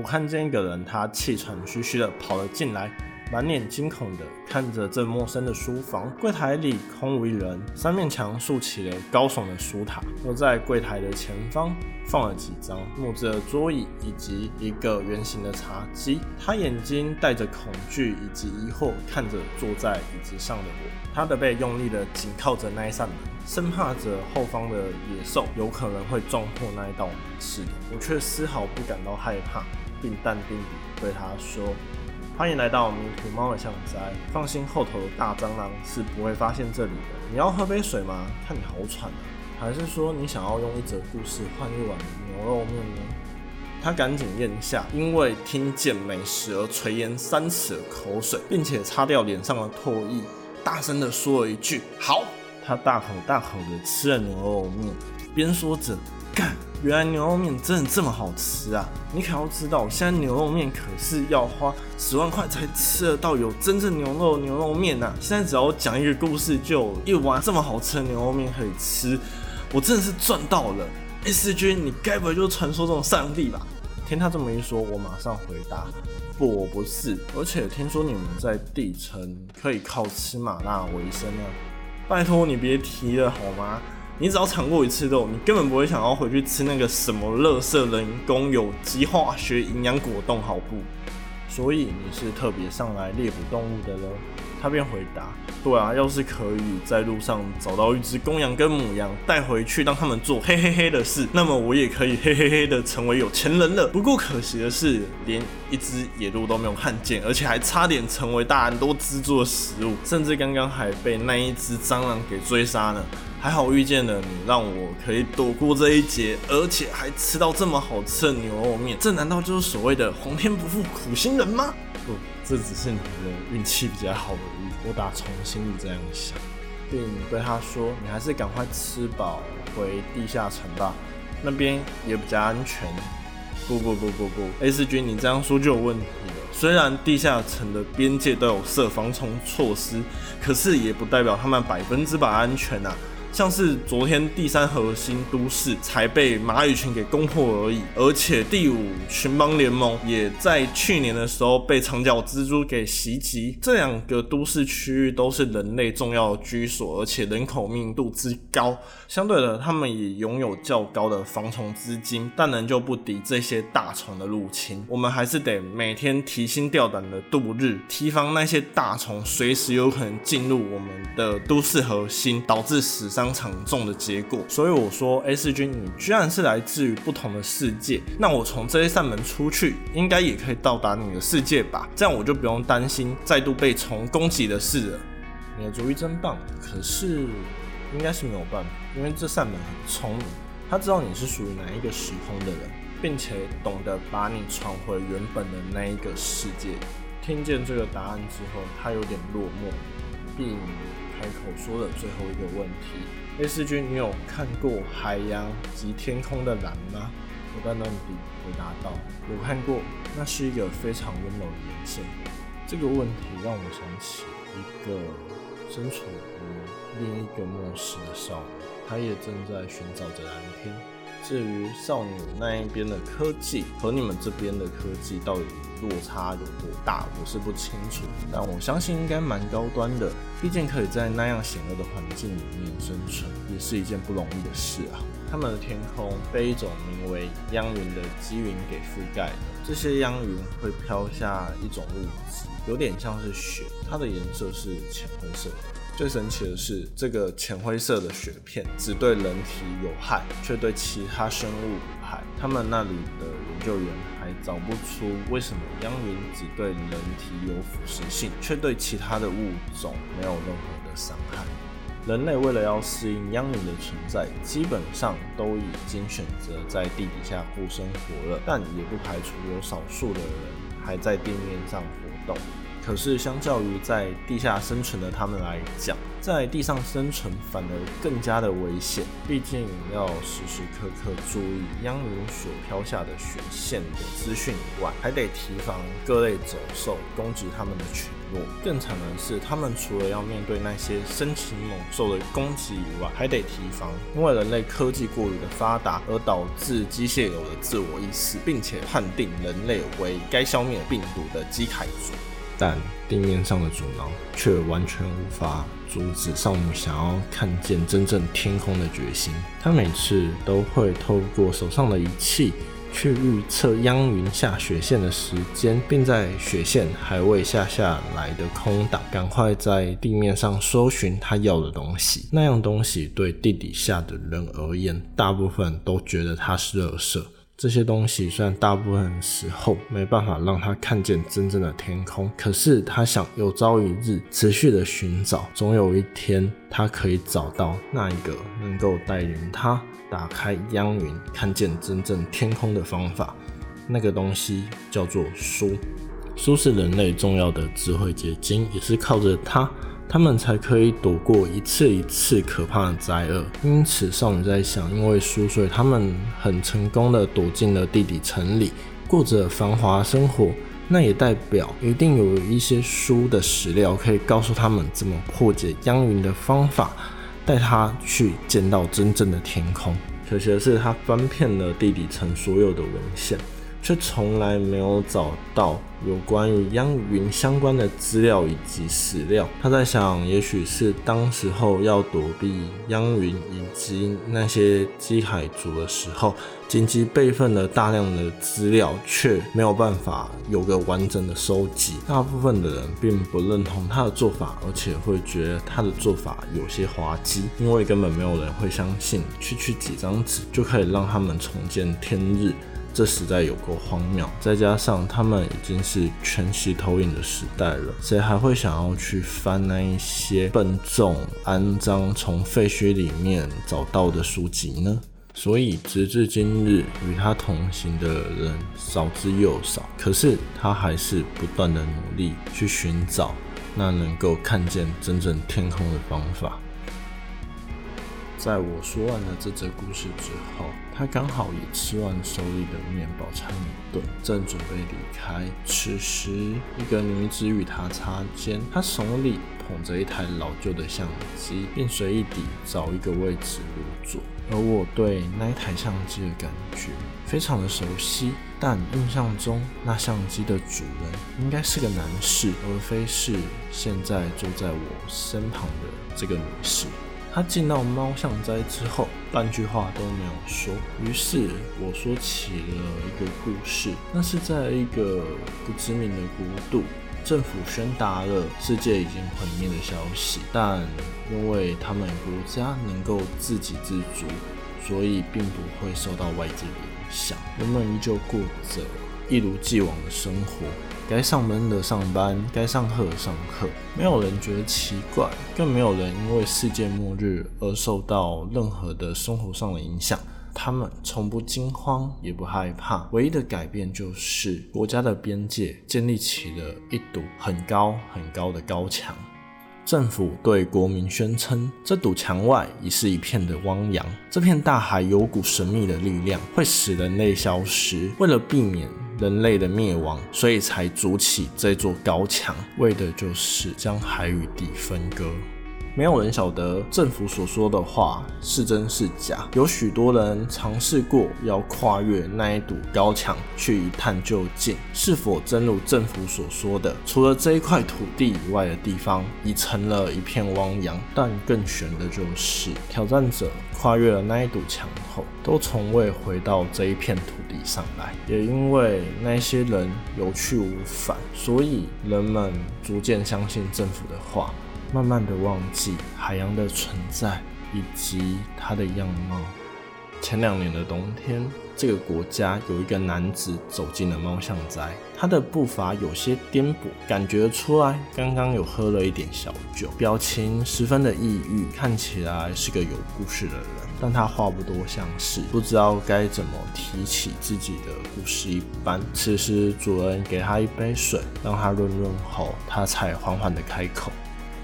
我看见一个人，他气喘吁吁的跑了进来。满脸惊恐的看着这陌生的书房，柜台里空无一人，三面墙竖起了高耸的书塔，又在柜台的前方放了几张木质的桌椅以及一个圆形的茶几。他眼睛带着恐惧以及疑惑看着坐在椅子上的我，他的背用力的紧靠着那一扇门，生怕着后方的野兽有可能会撞破那一道门是的。我却丝毫不感到害怕，并淡定地对他说。欢迎来到迷途猫的巷子。放心，后头的大蟑螂是不会发现这里的。你要喝杯水吗？看你好喘啊！还是说你想要用一则故事换一碗牛肉面呢？他赶紧咽下，因为听见美食而垂涎三尺的口水，并且擦掉脸上的唾液，大声的说了一句：“好。”他大口大口的吃了牛肉面，边说着：“”原来牛肉面真的这么好吃啊！你可要知道，现在牛肉面可是要花十万块才吃得到有真正牛肉牛肉面呐！现在只要讲一个故事，就一碗这么好吃的牛肉面可以吃，我真的是赚到了！S 君你该不会就是传说中的上帝吧？听他这么一说，我马上回答：不，我不是。而且听说你们在地城可以靠吃麻辣为生啊！拜托你别提了好吗？你只要尝过一次肉，你根本不会想要回去吃那个什么乐色人工有机化学营养果冻，好不？所以你是特别上来猎捕动物的喽？他便回答：对啊，要是可以在路上找到一只公羊跟母羊带回去，让他们做嘿嘿嘿的事，那么我也可以嘿嘿嘿的成为有钱人了。不过可惜的是，连一只野鹿都没有看见，而且还差点成为大人都资助的食物，甚至刚刚还被那一只蟑螂给追杀呢。还好遇见了你，让我可以躲过这一劫，而且还吃到这么好吃的牛肉面。这难道就是所谓的“皇天不负苦心人”吗？不，这只是你的运气比较好而已。我打从心里这样想，并对他说：“你还是赶快吃饱，回地下城吧，那边也比较安全。”不不不不不，S 君，你这样说就有问题了。虽然地下城的边界都有设防虫措施，可是也不代表他们百分之百安全啊。像是昨天第三核心都市才被马羽群给攻破而已，而且第五群邦联盟也在去年的时候被长角蜘蛛给袭击。这两个都市区域都是人类重要的居所，而且人口密度之高，相对的，他们也拥有较高的防虫资金，但仍旧不敌这些大虫的入侵。我们还是得每天提心吊胆的度日，提防那些大虫随时有可能进入我们的都市核心，导致死伤。当场中的结果，所以我说 S 君，你居然是来自于不同的世界，那我从这一扇门出去，应该也可以到达你的世界吧？这样我就不用担心再度被虫攻击的事了。你的主意真棒，可是应该是没有办法，因为这扇门很聪明，他知道你是属于哪一个时空的人，并且懂得把你传回原本的那一个世界。听见这个答案之后，他有点落寞，并。开口说的最后一个问题，S 君，你有看过海洋及天空的蓝吗？我在那里回答道：有看过，那是一个非常温柔的颜色。这个问题让我想起一个身处于另一个末世的少女，她也正在寻找着蓝天。至于少女那一边的科技和你们这边的科技到底落差有多大，我是不清楚，但我相信应该蛮高端的，毕竟可以在那样险恶的环境里面生存，也是一件不容易的事啊。他们的天空被一种名为央云的积云给覆盖了，这些央云会飘下一种物质，有点像是雪，它的颜色是浅灰色。最神奇的是，这个浅灰色的雪片只对人体有害，却对其他生物无害。他们那里的研究员找不出为什么央云只对人体有腐蚀性，却对其他的物种没有任何的伤害。人类为了要适应央云的存在，基本上都已经选择在地底下过生活了，但也不排除有少数的人还在地面上活动。可是，相较于在地下生存的他们来讲，在地上生存反而更加的危险。毕竟要时时刻刻注意央云所飘下的雪线的资讯以外，还得提防各类走兽攻击他们的群落。更惨的是，他们除了要面对那些生禽猛兽的攻击以外，还得提防因为人类科技过于的发达而导致机械有了自我意识，并且判定人类为该消灭病毒的机凯族。但地面上的阻挠却完全无法阻止少女想要看见真正天空的决心。她每次都会透过手上的仪器去预测央云下雪线的时间，并在雪线还未下下来的空档，赶快在地面上搜寻她要的东西。那样东西对地底下的人而言，大部分都觉得它是垃圾。这些东西虽然大部分时候没办法让他看见真正的天空，可是他想有朝一日持续的寻找，总有一天他可以找到那一个能够带领他打开央云、看见真正天空的方法。那个东西叫做书，书是人类重要的智慧结晶，也是靠着它。他们才可以躲过一次一次可怕的灾厄。因此，少女在想，因为书，所以他们很成功的躲进了地底城里，过着繁华生活。那也代表一定有一些书的史料可以告诉他们怎么破解央云的方法，带他去见到真正的天空。可惜的是，他翻遍了地底城所有的文献。却从来没有找到有关于央云相关的资料以及史料。他在想，也许是当时候要躲避央云以及那些基海族的时候，紧急备份了大量的资料，却没有办法有个完整的收集。大部分的人并不认同他的做法，而且会觉得他的做法有些滑稽，因为根本没有人会相信，区区几张纸就可以让他们重见天日。这实在有够荒谬，再加上他们已经是全息投影的时代了，谁还会想要去翻那一些笨重、肮脏、从废墟里面找到的书籍呢？所以，直至今日，与他同行的人少之又少。可是，他还是不断的努力去寻找那能够看见真正天空的方法。在我说完了这则故事之后，他刚好也吃完手里的面包餐一顿，正准备离开。此时，一个女子与他擦肩，她手里捧着一台老旧的相机，并随意地找一个位置入座。而我对那一台相机的感觉非常的熟悉，但印象中那相机的主人应该是个男士，而非是现在坐在我身旁的这个女士。他进到猫巷斋之后，半句话都没有说。于是我说起了一个故事，那是在一个不知名的国度，政府宣达了世界已经毁灭的消息，但因为他们国家能够自给自足，所以并不会受到外界的影响，人们依旧过着一如既往的生活。该上班的上班，该上课的上课，没有人觉得奇怪，更没有人因为世界末日而受到任何的生活上的影响。他们从不惊慌，也不害怕，唯一的改变就是国家的边界建立起了一堵很高很高的高墙。政府对国民宣称，这堵墙外已是一片的汪洋，这片大海有股神秘的力量，会使人类消失。为了避免人类的灭亡，所以才筑起这座高墙，为的就是将海与地分割。没有人晓得政府所说的话是真是假。有许多人尝试过要跨越那一堵高墙去一探究竟，是否真如政府所说的，除了这一块土地以外的地方已成了一片汪洋。但更悬的就是，挑战者跨越了那一堵墙后，都从未回到这一片土地上来。也因为那些人有去无返，所以人们逐渐相信政府的话。慢慢的忘记海洋的存在以及它的样貌。前两年的冬天，这个国家有一个男子走进了猫巷斋，他的步伐有些颠簸，感觉出来刚刚有喝了一点小酒，表情十分的抑郁，看起来是个有故事的人，但他话不多，像是不知道该怎么提起自己的故事一般。此时主人给他一杯水，让他润润喉，他才缓缓的开口。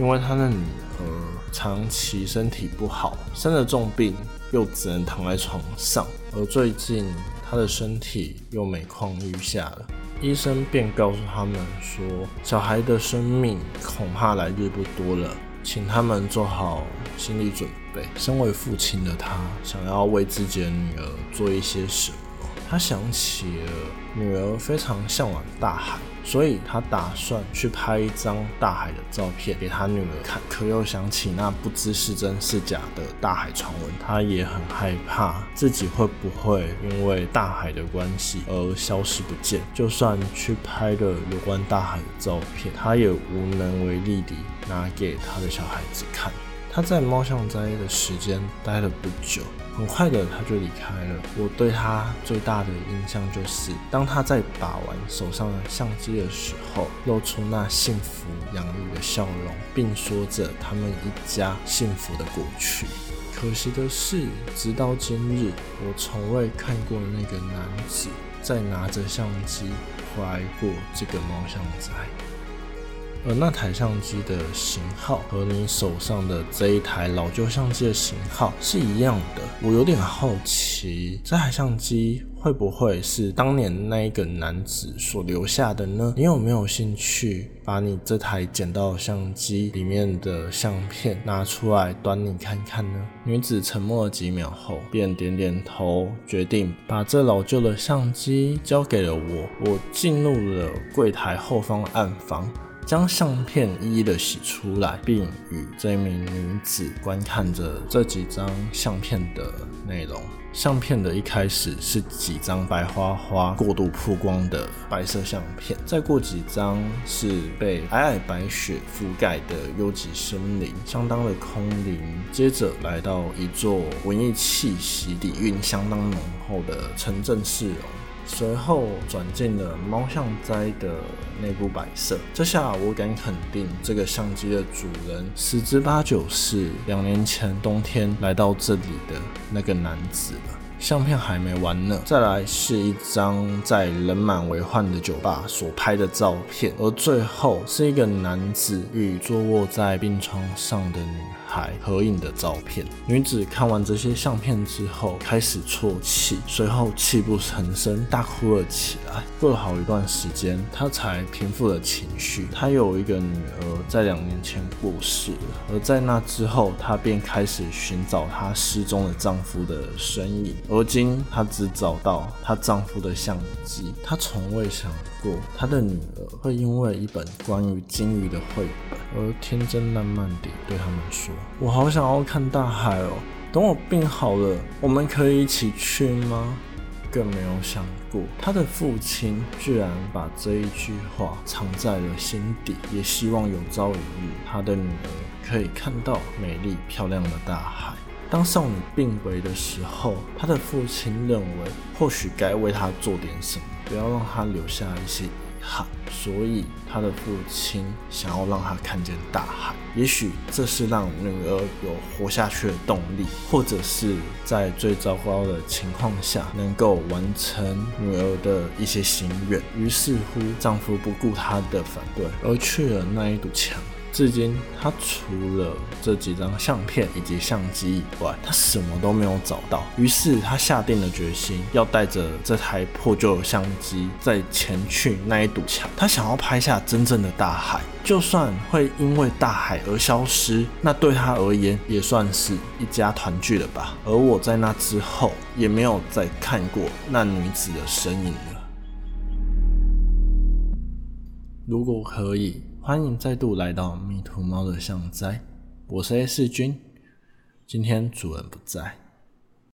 因为他的女儿长期身体不好，生了重病，又只能躺在床上，而最近他的身体又每况愈下了。医生便告诉他们说，小孩的生命恐怕来日不多了，请他们做好心理准备。身为父亲的他，想要为自己的女儿做一些什么。他想起了女儿非常向往大海。所以他打算去拍一张大海的照片给他女儿看，可又想起那不知是真是假的大海传闻，他也很害怕自己会不会因为大海的关系而消失不见。就算去拍了有关大海的照片，他也无能为力地拿给他的小孩子看。他在猫巷斋的时间待了不久。很快的，他就离开了。我对他最大的印象就是，当他在把玩手上的相机的时候，露出那幸福洋溢的笑容，并说着他们一家幸福的过去。可惜的是，直到今日，我从未看过那个男子再拿着相机回来过这个猫巷仔。而那台相机的型号和你手上的这一台老旧相机的型号是一样的。我有点好奇，这台相机会不会是当年那一个男子所留下的呢？你有没有兴趣把你这台捡到相机里面的相片拿出来端你看看呢？女子沉默了几秒后，便点点头，决定把这老旧的相机交给了我。我进入了柜台后方暗房。将相片一一的洗出来，并与这名女子观看着这几张相片的内容。相片的一开始是几张白花花、过度曝光的白色相片，再过几张是被皑皑白雪覆盖的幽寂森林，相当的空灵。接着来到一座文艺气息底蕴相当浓厚的城镇市容。随后转进了猫巷斋的内部摆设，这下我敢肯定，这个相机的主人十之八九是两年前冬天来到这里的那个男子了。相片还没完呢，再来是一张在人满为患的酒吧所拍的照片，而最后是一个男子与坐卧在病床上的女孩合影的照片。女子看完这些相片之后，开始啜泣，随后泣不成声，大哭了起来。过了好一段时间，她才平复了情绪。她有一个女儿，在两年前过世了，而在那之后，她便开始寻找她失踪的丈夫的身影。而今，她只找到她丈夫的相机。她从未想过，她的女儿会因为一本关于鲸鱼的绘本而天真烂漫地对他们说：“我好想要看大海哦！等我病好了，我们可以一起去吗？”更没有想过，他的父亲居然把这一句话藏在了心底，也希望有朝一日，他的女儿可以看到美丽漂亮的大海。当少女病危的时候，她的父亲认为或许该为她做点什么，不要让她留下一些所以，他的父亲想要让他看见大海。也许这是让女儿有活下去的动力，或者是在最糟糕的情况下能够完成女儿的一些心愿。于是乎，丈夫不顾她的反对，而去了那一堵墙。至今，他除了这几张相片以及相机以外，他什么都没有找到。于是，他下定了决心，要带着这台破旧的相机，再前去那一堵墙。他想要拍下真正的大海，就算会因为大海而消失，那对他而言也算是一家团聚了吧。而我在那之后，也没有再看过那女子的身影了。如果可以。欢迎再度来到迷途猫的巷斋，我是 A 四君，今天主人不在。